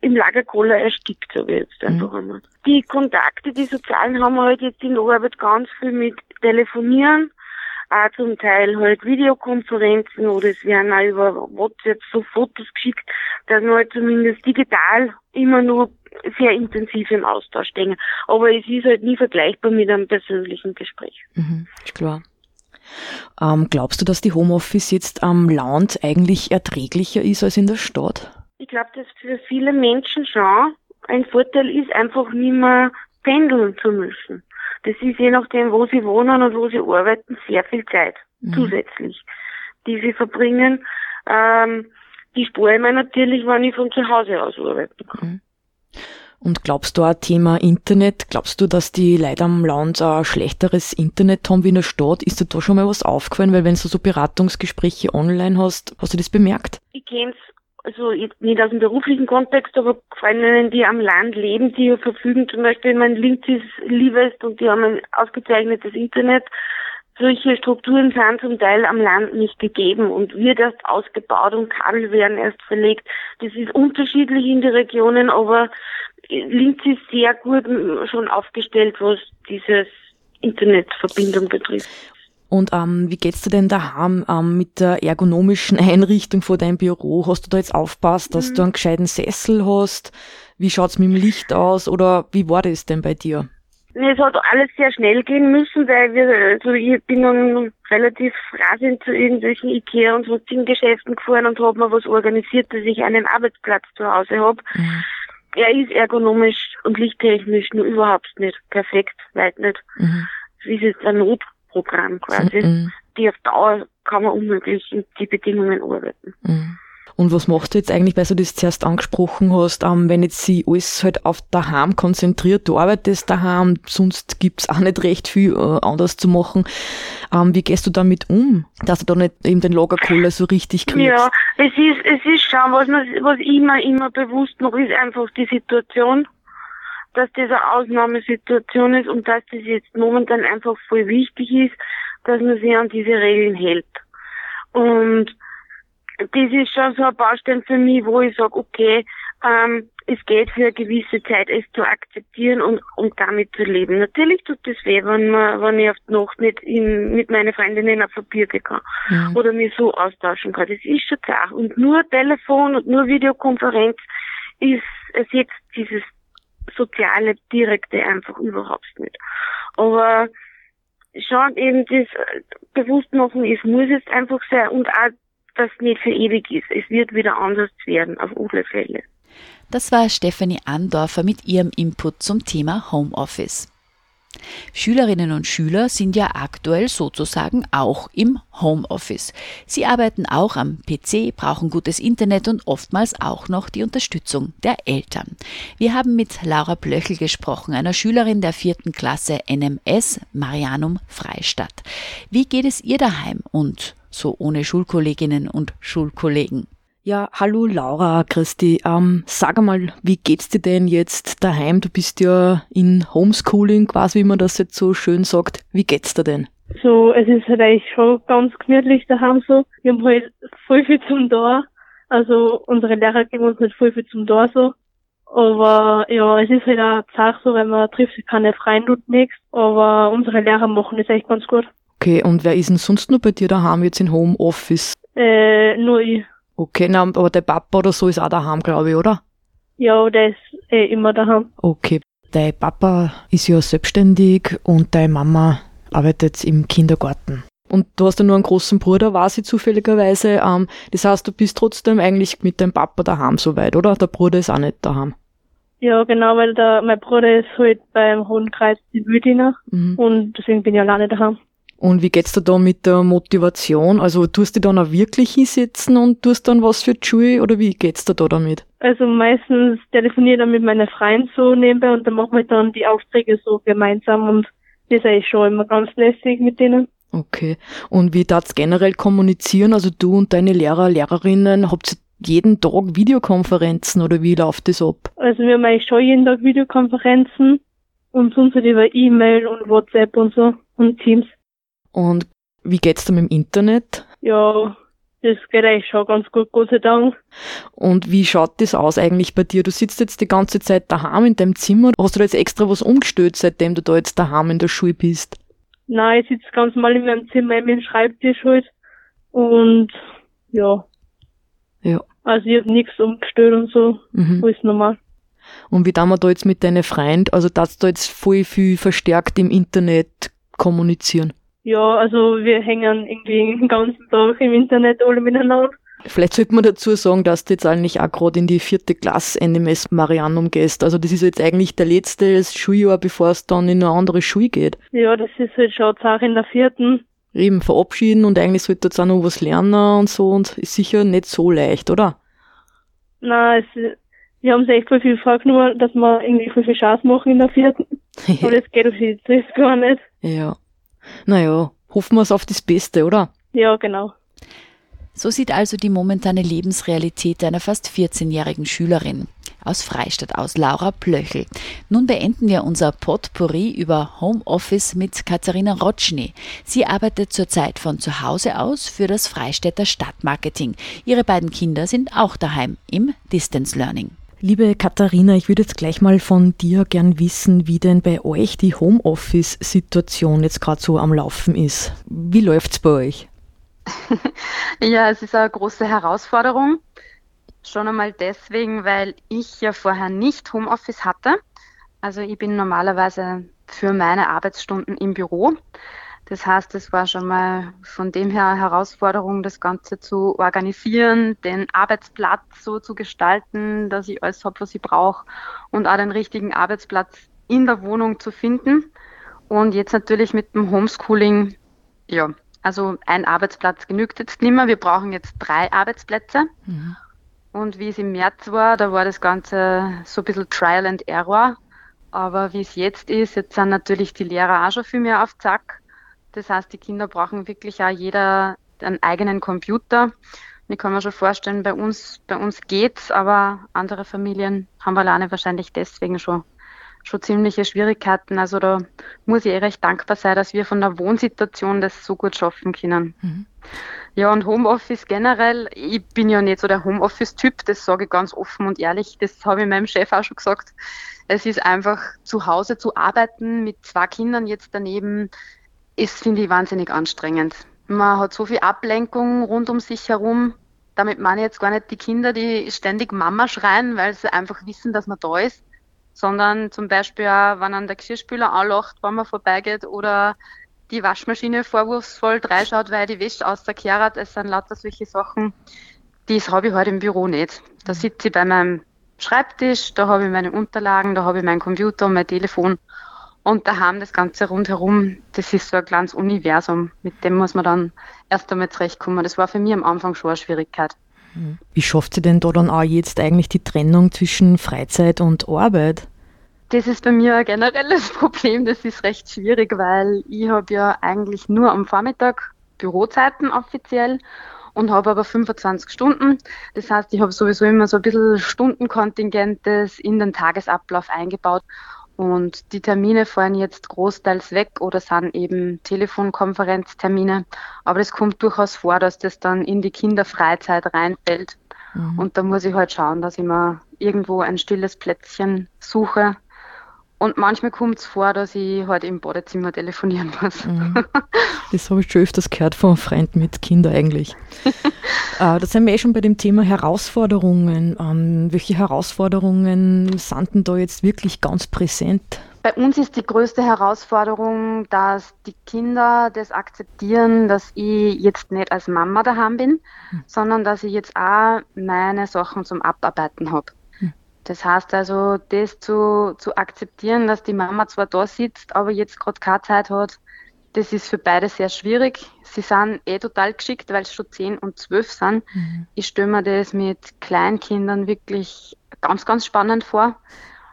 im Lagerkoller erstickt, so wie jetzt einfach mhm. einmal. Die Kontakte, die sozialen haben wir halt jetzt in der Arbeit ganz viel mit Telefonieren, auch zum Teil halt Videokonferenzen oder es werden auch über WhatsApp so Fotos geschickt, dass man halt zumindest digital immer nur sehr intensiv im Austausch stehen. Aber es ist halt nie vergleichbar mit einem persönlichen Gespräch. Mhm, ist klar. Ähm, glaubst du, dass die Homeoffice jetzt am Land eigentlich erträglicher ist als in der Stadt? Ich glaube, dass für viele Menschen schon ein Vorteil ist, einfach nicht mehr pendeln zu müssen. Das ist je nachdem, wo sie wohnen und wo sie arbeiten, sehr viel Zeit mhm. zusätzlich, die sie verbringen. Ähm, die spare ich mir natürlich, wenn ich von zu Hause aus arbeiten kann. Mhm. Und glaubst du auch Thema Internet? Glaubst du, dass die Leute am Land ein schlechteres Internet haben wie in der Stadt? Ist dir da schon mal was aufgefallen? Weil wenn du so Beratungsgespräche online hast, hast du das bemerkt? Ich kenne es also nicht aus dem beruflichen Kontext, aber Freundinnen, die am Land leben, die verfügen zum Beispiel, mein Linz ist Livest und die haben ein ausgezeichnetes Internet. Solche Strukturen sind zum Teil am Land nicht gegeben und wird erst ausgebaut und Kabel werden erst verlegt. Das ist unterschiedlich in den Regionen, aber Linz ist sehr gut schon aufgestellt, was dieses Internetverbindung betrifft. Und ähm, wie geht's dir denn daheim ähm, mit der ergonomischen Einrichtung vor deinem Büro? Hast du da jetzt aufpasst, dass mhm. du einen gescheiten Sessel hast? Wie schaut's mit dem Licht aus? Oder wie war das denn bei dir? Es hat alles sehr schnell gehen müssen, weil wir, also ich bin dann relativ rasend zu irgendwelchen Ikea und sonstigen Geschäften gefahren und habe mir was organisiert, dass ich einen Arbeitsplatz zu Hause habe. Mhm. Er ist ergonomisch und lichttechnisch nur überhaupt nicht perfekt, weit nicht. Mhm. Es ist jetzt ein Not Programm quasi. Mhm. Die auf Dauer kann man unmöglich in die Bedingungen arbeiten. Mhm. Und was machst du jetzt eigentlich, weil du das zuerst angesprochen hast, ähm, wenn jetzt sie alles halt auf daheim konzentriert, du arbeitest daheim, sonst gibt's auch nicht recht viel äh, anders zu machen. Ähm, wie gehst du damit um, dass du da nicht eben den Lagerkoller so richtig kriegst? Ja, es ist, es ist schon, was, man, was immer, immer bewusst noch ist, einfach die Situation dass das eine Ausnahmesituation ist und dass das jetzt momentan einfach voll wichtig ist, dass man sich an diese Regeln hält. Und das ist schon so ein Baustein für mich, wo ich sage, okay, ähm, es geht für eine gewisse Zeit, es zu akzeptieren und, und damit zu leben. Natürlich tut es weh, wenn man, wenn ich auf die Nacht nicht in, mit meinen Freundinnen auf gehen kann mhm. oder mich so austauschen kann. Das ist schon klar. Und nur Telefon und nur Videokonferenz ist, ersetzt dieses soziale, direkte einfach überhaupt nicht. Aber schon eben das Bewusstmachen, es muss jetzt einfach sein und auch, dass es nicht für ewig ist. Es wird wieder anders werden, auf alle Fälle. Das war Stefanie Andorfer mit ihrem Input zum Thema Homeoffice. Schülerinnen und Schüler sind ja aktuell sozusagen auch im Homeoffice. Sie arbeiten auch am PC, brauchen gutes Internet und oftmals auch noch die Unterstützung der Eltern. Wir haben mit Laura Blöchel gesprochen, einer Schülerin der vierten Klasse NMS Marianum Freistadt. Wie geht es ihr daheim und so ohne Schulkolleginnen und Schulkollegen? Ja, hallo Laura, Christi. Ähm, sag einmal, wie geht's dir denn jetzt daheim? Du bist ja in Homeschooling, quasi wie man das jetzt so schön sagt. Wie geht's dir denn? So, es ist halt eigentlich schon ganz gemütlich daheim so. Wir haben halt voll viel zum da. Also unsere Lehrer geben uns halt voll viel zum da so. Aber ja, es ist halt auch Sache so, wenn man trifft sich keine Freunde und nichts. Aber unsere Lehrer machen das echt ganz gut. Okay, und wer ist denn sonst noch bei dir daheim jetzt in Homeoffice? Äh, nur ich. Okay, na, aber der Papa oder so ist auch daheim, glaube ich, oder? Ja, der ist eh immer daheim. Okay. Dein Papa ist ja selbstständig und deine Mama arbeitet im Kindergarten. Und du hast ja nur einen großen Bruder, war sie zufälligerweise. Ähm, das heißt, du bist trotzdem eigentlich mit deinem Papa daheim soweit, oder? Der Bruder ist auch nicht daheim. Ja, genau, weil der, mein Bruder ist halt beim Hohen Kreis in Wildiner mhm. und deswegen bin ich alleine daheim. Und wie geht's dir da mit der Motivation? Also tust du dann auch wirklich hinsetzen und tust dann was für die Schule oder wie geht's dir da damit? Also meistens telefoniere ich dann mit meinen Freunden so nebenbei und dann machen wir dann die Aufträge so gemeinsam und das ist eigentlich schon immer ganz lässig mit denen. Okay. Und wie darfst generell kommunizieren? Also du und deine Lehrer, Lehrerinnen, habt ihr jeden Tag Videokonferenzen oder wie läuft das ab? Also wir haben eigentlich schon jeden Tag Videokonferenzen und sonst halt über E-Mail und WhatsApp und so und Teams. Und wie geht's da mit dem Internet? Ja, das geht eigentlich schon ganz gut, Gott sei Dank. Und wie schaut das aus eigentlich bei dir? Du sitzt jetzt die ganze Zeit daheim in deinem Zimmer. Hast du da jetzt extra was umgestellt, seitdem du da jetzt daheim in der Schule bist? Nein, ich sitze ganz normal in meinem Zimmer, in meinem Schreibtisch halt. Und ja. Ja. Also ich habe nichts umgestellt und so. Mhm. Alles normal. Und wie da wir da jetzt mit deinen Freunden, also dass du jetzt voll viel verstärkt im Internet kommunizieren? Ja, also wir hängen irgendwie den ganzen Tag im Internet alle miteinander. Vielleicht sollte man dazu sagen, dass du jetzt eigentlich auch gerade in die vierte Klasse NMS Marianum gehst. Also das ist jetzt eigentlich der letzte Schuljahr, bevor es dann in eine andere Schule geht. Ja, das ist halt schon auch in der vierten. Eben verabschieden und eigentlich sollte jetzt auch noch was lernen und so und ist sicher nicht so leicht, oder? Nein, es, wir haben sich echt voll viel vorgenommen, dass wir irgendwie voll viel Chance machen in der vierten. Aber das geht auf jetzt gar nicht. Ja. Naja, hoffen wir es auf das Beste, oder? Ja, genau. So sieht also die momentane Lebensrealität einer fast 14-jährigen Schülerin aus Freistadt aus, Laura Plöchel. Nun beenden wir unser Potpourri über Homeoffice mit Katharina Rotschny. Sie arbeitet zurzeit von zu Hause aus für das Freistädter Stadtmarketing. Ihre beiden Kinder sind auch daheim im Distance Learning. Liebe Katharina, ich würde jetzt gleich mal von dir gern wissen, wie denn bei euch die Homeoffice-Situation jetzt gerade so am Laufen ist. Wie läuft's bei euch? ja, es ist eine große Herausforderung. Schon einmal deswegen, weil ich ja vorher nicht Homeoffice hatte. Also ich bin normalerweise für meine Arbeitsstunden im Büro. Das heißt, es war schon mal von dem her eine Herausforderung, das Ganze zu organisieren, den Arbeitsplatz so zu gestalten, dass ich alles habe, was ich brauche und auch den richtigen Arbeitsplatz in der Wohnung zu finden. Und jetzt natürlich mit dem Homeschooling, ja, also ein Arbeitsplatz genügt jetzt nicht mehr. Wir brauchen jetzt drei Arbeitsplätze. Mhm. Und wie es im März war, da war das Ganze so ein bisschen Trial and Error. Aber wie es jetzt ist, jetzt sind natürlich die Lehrer auch schon viel mehr auf Zack. Das heißt, die Kinder brauchen wirklich auch jeder einen eigenen Computer. Ich kann mir schon vorstellen, bei uns, bei uns geht's, aber andere Familien haben alleine wahrscheinlich deswegen schon schon ziemliche Schwierigkeiten. Also da muss ich eh recht dankbar sein, dass wir von der Wohnsituation das so gut schaffen können. Mhm. Ja, und Homeoffice generell, ich bin ja nicht so der Homeoffice-Typ, das sage ich ganz offen und ehrlich, das habe ich meinem Chef auch schon gesagt. Es ist einfach zu Hause zu arbeiten mit zwei Kindern jetzt daneben, ist, finde ich, wahnsinnig anstrengend. Man hat so viel Ablenkung rund um sich herum. Damit meine ich jetzt gar nicht die Kinder, die ständig Mama schreien, weil sie einfach wissen, dass man da ist, sondern zum Beispiel auch, wenn an der Geschirrspüler anlacht, wenn man vorbeigeht oder die Waschmaschine vorwurfsvoll dreischaut, weil die Wäsche außerkehrt. Es sind lauter solche Sachen, das habe ich heute halt im Büro nicht. Da sitze ich bei meinem Schreibtisch, da habe ich meine Unterlagen, da habe ich meinen Computer und mein Telefon und daheim das Ganze rundherum, das ist so ein kleines Universum, mit dem muss man dann erst einmal zurechtkommen. Das war für mich am Anfang schon eine Schwierigkeit. Wie schafft sie denn da dann auch jetzt eigentlich die Trennung zwischen Freizeit und Arbeit? Das ist bei mir ein generelles Problem. Das ist recht schwierig, weil ich habe ja eigentlich nur am Vormittag Bürozeiten offiziell und habe aber 25 Stunden. Das heißt, ich habe sowieso immer so ein bisschen Stundenkontingentes in den Tagesablauf eingebaut und die Termine fallen jetzt großteils weg oder sind eben Telefonkonferenztermine. Aber es kommt durchaus vor, dass das dann in die Kinderfreizeit reinfällt. Mhm. Und da muss ich halt schauen, dass ich mir irgendwo ein stilles Plätzchen suche, und manchmal kommt es vor, dass ich halt im Badezimmer telefonieren muss. Mhm. Das habe ich schon öfters gehört von Freunden mit Kindern eigentlich. äh, da sind wir eh schon bei dem Thema Herausforderungen. Ähm, welche Herausforderungen sind denn da jetzt wirklich ganz präsent? Bei uns ist die größte Herausforderung, dass die Kinder das akzeptieren, dass ich jetzt nicht als Mama daheim bin, mhm. sondern dass ich jetzt auch meine Sachen zum Abarbeiten habe. Das heißt also, das zu, zu akzeptieren, dass die Mama zwar da sitzt, aber jetzt gerade keine Zeit hat, das ist für beide sehr schwierig. Sie sind eh total geschickt, weil es schon 10 und 12 sind. Mhm. Ich stelle mir das mit Kleinkindern wirklich ganz, ganz spannend vor,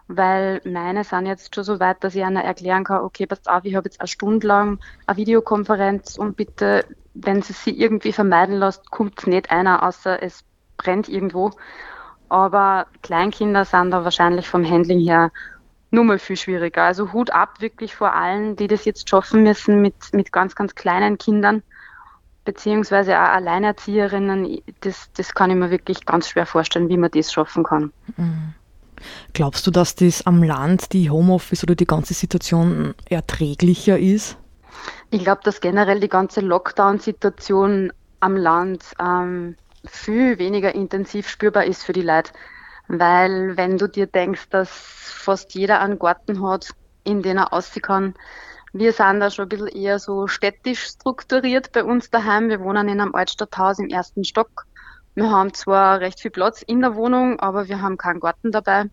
weil meine sind jetzt schon so weit, dass ich einer erklären kann, okay, passt auf, ich habe jetzt eine Stunde lang eine Videokonferenz und bitte, wenn sie sie irgendwie vermeiden lässt, kommt nicht einer, außer es brennt irgendwo. Aber Kleinkinder sind da wahrscheinlich vom Handling her nur mal viel schwieriger. Also Hut ab wirklich vor allen, die das jetzt schaffen müssen mit, mit ganz, ganz kleinen Kindern, beziehungsweise auch Alleinerzieherinnen. Das, das kann ich mir wirklich ganz schwer vorstellen, wie man das schaffen kann. Mhm. Glaubst du, dass das am Land, die Homeoffice oder die ganze Situation erträglicher ist? Ich glaube, dass generell die ganze Lockdown-Situation am Land ähm, viel weniger intensiv spürbar ist für die Leute. Weil wenn du dir denkst, dass fast jeder einen Garten hat, in den er aussehen kann, wir sind da schon ein bisschen eher so städtisch strukturiert bei uns daheim. Wir wohnen in einem Altstadthaus im ersten Stock. Wir haben zwar recht viel Platz in der Wohnung, aber wir haben keinen Garten dabei.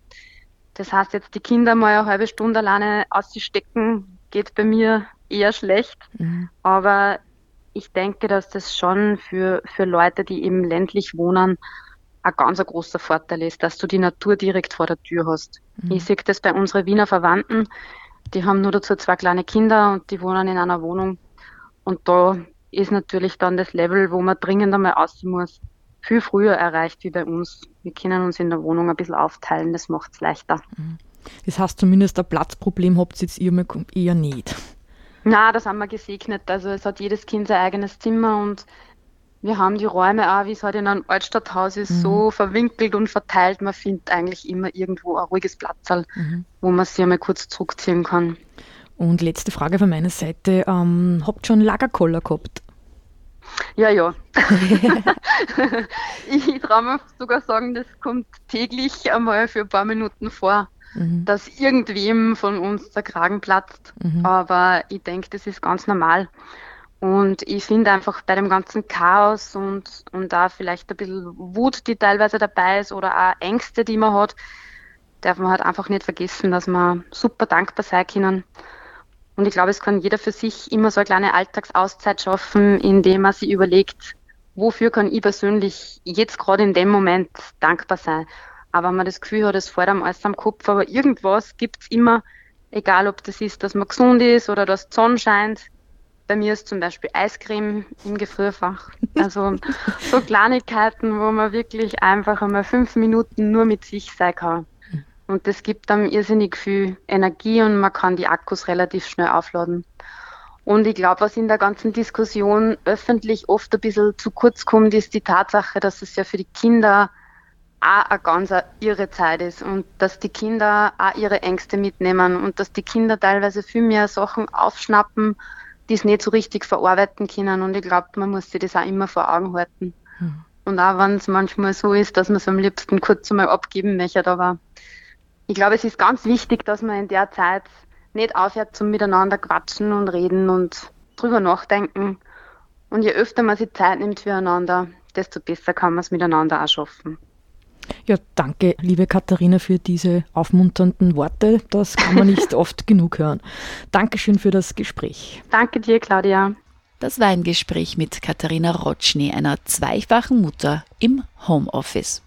Das heißt, jetzt die Kinder mal eine halbe Stunde alleine auszustecken, geht bei mir eher schlecht. Mhm. Aber ich denke, dass das schon für, für Leute, die eben ländlich wohnen, ein ganz großer Vorteil ist, dass du die Natur direkt vor der Tür hast. Mhm. Ich sehe das bei unseren Wiener Verwandten, die haben nur dazu zwei kleine Kinder und die wohnen in einer Wohnung. Und da ist natürlich dann das Level, wo man dringend einmal aussehen muss, viel früher erreicht wie bei uns. Wir können uns in der Wohnung ein bisschen aufteilen, das macht es leichter. Mhm. Das heißt zumindest ein Platzproblem habt ihr jetzt eher nicht. Na, das haben wir gesegnet. Also es hat jedes Kind sein eigenes Zimmer und wir haben die Räume auch, wie es halt in einem Altstadthaus ist, mhm. so verwinkelt und verteilt. Man findet eigentlich immer irgendwo ein ruhiges Platz, mhm. wo man sich einmal kurz zurückziehen kann. Und letzte Frage von meiner Seite. Ähm, habt ihr schon Lagerkoller gehabt? Ja, ja. ich traue mir sogar sagen, das kommt täglich einmal für ein paar Minuten vor mhm. dass irgendwem von uns der Kragen platzt. Mhm. Aber ich denke, das ist ganz normal. Und ich finde einfach bei dem ganzen Chaos und, und da vielleicht ein bisschen Wut, die teilweise dabei ist oder auch Ängste, die man hat, darf man halt einfach nicht vergessen, dass man super dankbar sein können. Und ich glaube, es kann jeder für sich immer so eine kleine Alltagsauszeit schaffen, indem man sich überlegt, wofür kann ich persönlich jetzt gerade in dem Moment dankbar sein. Aber man das Gefühl hat, es fällt einem alles am Kopf, aber irgendwas gibt es immer, egal ob das ist, dass man gesund ist oder dass die Sonne scheint. Bei mir ist zum Beispiel Eiscreme im Gefrierfach. Also so Kleinigkeiten, wo man wirklich einfach einmal fünf Minuten nur mit sich sein kann. Und das gibt einem irrsinnig viel Energie und man kann die Akkus relativ schnell aufladen. Und ich glaube, was in der ganzen Diskussion öffentlich oft ein bisschen zu kurz kommt, ist die Tatsache, dass es ja für die Kinder auch eine ganz irre Zeit ist und dass die Kinder auch ihre Ängste mitnehmen und dass die Kinder teilweise viel mehr Sachen aufschnappen, die es nicht so richtig verarbeiten können. Und ich glaube, man muss sich das auch immer vor Augen halten. Mhm. Und auch wenn es manchmal so ist, dass man es am liebsten kurz einmal abgeben möchte, aber ich glaube, es ist ganz wichtig, dass man in der Zeit nicht aufhört zum Miteinander quatschen und reden und drüber nachdenken. Und je öfter man sich Zeit nimmt füreinander, desto besser kann man es miteinander auch schaffen. Ja, danke, liebe Katharina, für diese aufmunternden Worte. Das kann man nicht oft genug hören. Dankeschön für das Gespräch. Danke dir, Claudia. Das war ein Gespräch mit Katharina Rotschny, einer zweifachen Mutter im Homeoffice.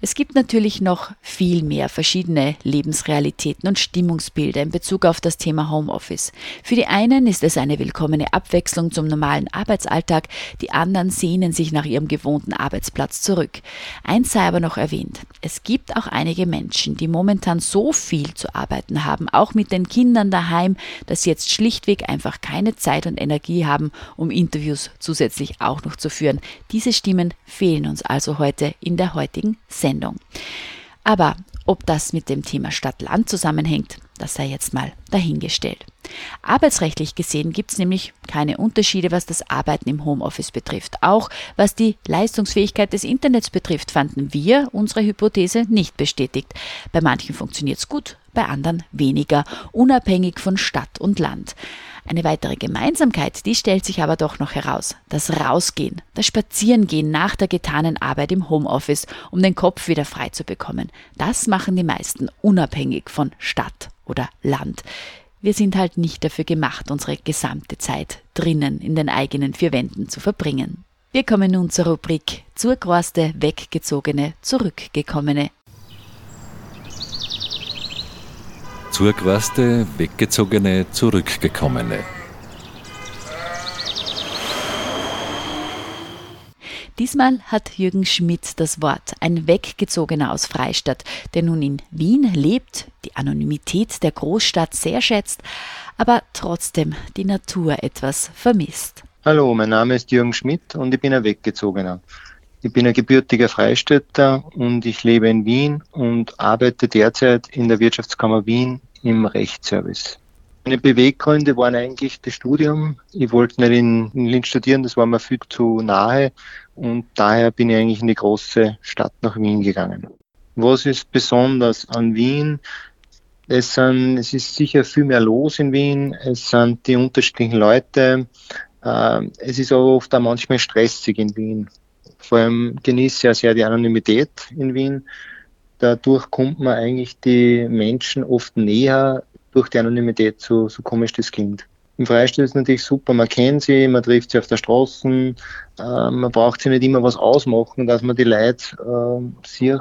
Es gibt natürlich noch viel mehr verschiedene Lebensrealitäten und Stimmungsbilder in Bezug auf das Thema Homeoffice. Für die einen ist es eine willkommene Abwechslung zum normalen Arbeitsalltag, die anderen sehnen sich nach ihrem gewohnten Arbeitsplatz zurück. Eins sei aber noch erwähnt, es gibt auch einige Menschen, die momentan so viel zu arbeiten haben, auch mit den Kindern daheim, dass sie jetzt schlichtweg einfach keine Zeit und Energie haben, um Interviews zusätzlich auch noch zu führen. Diese Stimmen fehlen uns also heute in der heutigen Sendung. Aber ob das mit dem Thema Stadt-Land zusammenhängt, das sei jetzt mal dahingestellt. Arbeitsrechtlich gesehen gibt es nämlich keine Unterschiede, was das Arbeiten im Homeoffice betrifft. Auch was die Leistungsfähigkeit des Internets betrifft, fanden wir unsere Hypothese nicht bestätigt. Bei manchen funktioniert es gut, bei anderen weniger, unabhängig von Stadt und Land. Eine weitere Gemeinsamkeit, die stellt sich aber doch noch heraus. Das Rausgehen, das Spazierengehen nach der getanen Arbeit im Homeoffice, um den Kopf wieder frei zu bekommen. Das machen die meisten unabhängig von Stadt oder Land. Wir sind halt nicht dafür gemacht, unsere gesamte Zeit drinnen in den eigenen vier Wänden zu verbringen. Wir kommen nun zur Rubrik Zurgroste, Weggezogene, Zurückgekommene. Zurgereiste, Weggezogene, Zurückgekommene. Diesmal hat Jürgen Schmidt das Wort, ein Weggezogener aus Freistadt, der nun in Wien lebt, die Anonymität der Großstadt sehr schätzt, aber trotzdem die Natur etwas vermisst. Hallo, mein Name ist Jürgen Schmidt und ich bin ein Weggezogener. Ich bin ein gebürtiger Freistädter und ich lebe in Wien und arbeite derzeit in der Wirtschaftskammer Wien im Rechtsservice. Meine Beweggründe waren eigentlich das Studium. Ich wollte nicht in, in Linz studieren, das war mir viel zu nahe und daher bin ich eigentlich in die große Stadt nach Wien gegangen. Was ist besonders an Wien? Es, sind, es ist sicher viel mehr los in Wien, es sind die unterschiedlichen Leute, äh, es ist aber oft auch manchmal stressig in Wien. Vor allem genieße ja sehr die Anonymität in Wien dadurch kommt man eigentlich die Menschen oft näher durch die Anonymität, so, so komisch das klingt. Im Freistaat ist es natürlich super, man kennt sie, man trifft sie auf der Straße, äh, man braucht sie nicht immer was ausmachen, dass man die Leute äh, sieht.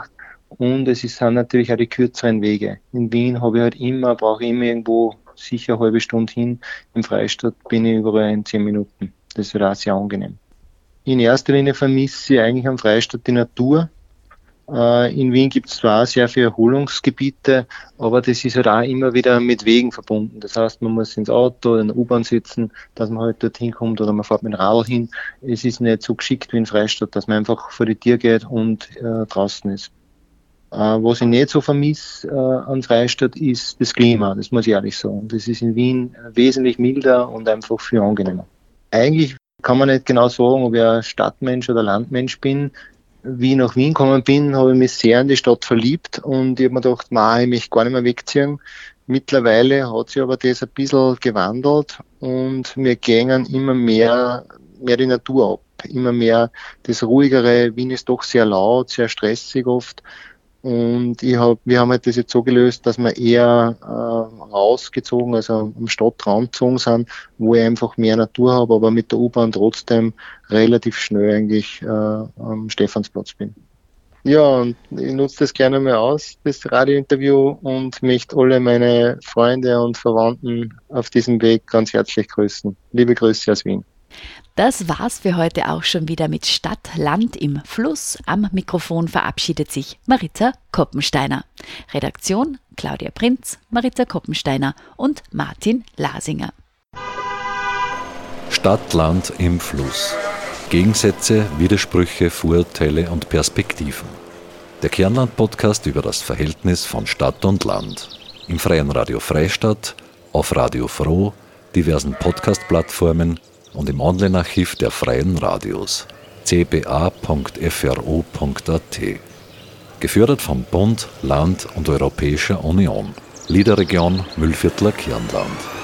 Und es sind natürlich auch die kürzeren Wege. In Wien habe ich halt immer, brauche ich immer irgendwo sicher eine halbe Stunde hin. Im Freistaat bin ich überall in zehn Minuten. Das wird auch sehr angenehm. In erster Linie vermisse ich eigentlich am Freistaat die Natur. Äh, in Wien gibt es zwar sehr viele Erholungsgebiete, aber das ist halt auch immer wieder mit Wegen verbunden. Das heißt, man muss ins Auto oder in der U-Bahn sitzen, dass man halt dorthin kommt oder man fährt mit dem Radl hin. Es ist nicht so geschickt wie in Freistadt, dass man einfach vor die Tür geht und äh, draußen ist. Äh, was ich nicht so vermisse äh, an Freistadt ist das Klima, das muss ich ehrlich sagen. Das ist in Wien wesentlich milder und einfach viel angenehmer. Eigentlich kann man nicht genau sagen, ob ich ein Stadtmensch oder Landmensch bin wie ich nach Wien gekommen bin, habe ich mich sehr in die Stadt verliebt und ich habe mir gedacht, nein, ich möchte gar nicht mehr wegziehen. Mittlerweile hat sich aber das ein bisschen gewandelt und wir gehen immer mehr, mehr die Natur ab. Immer mehr das ruhigere. Wien ist doch sehr laut, sehr stressig oft. Und ich hab, wir haben halt das jetzt so gelöst, dass wir eher äh, rausgezogen, also am Stadtraum gezogen sind, wo ich einfach mehr Natur habe, aber mit der U-Bahn trotzdem relativ schnell eigentlich äh, am Stephansplatz bin. Ja, und ich nutze das gerne mal aus, das Radiointerview, und möchte alle meine Freunde und Verwandten auf diesem Weg ganz herzlich grüßen. Liebe Grüße aus Wien. Das war's für heute auch schon wieder mit Stadt, Land im Fluss. Am Mikrofon verabschiedet sich Marita Koppensteiner. Redaktion Claudia Prinz, Marita Koppensteiner und Martin Lasinger. Stadt, Land im Fluss. Gegensätze, Widersprüche, Vorurteile und Perspektiven. Der Kernland-Podcast über das Verhältnis von Stadt und Land. Im freien Radio Freistadt, auf Radio Froh, diversen Podcast-Plattformen und im Online-Archiv der freien Radios cba.fro.at. Gefördert vom Bund, Land und Europäischer Union. Liederregion Müllviertler Kirnland.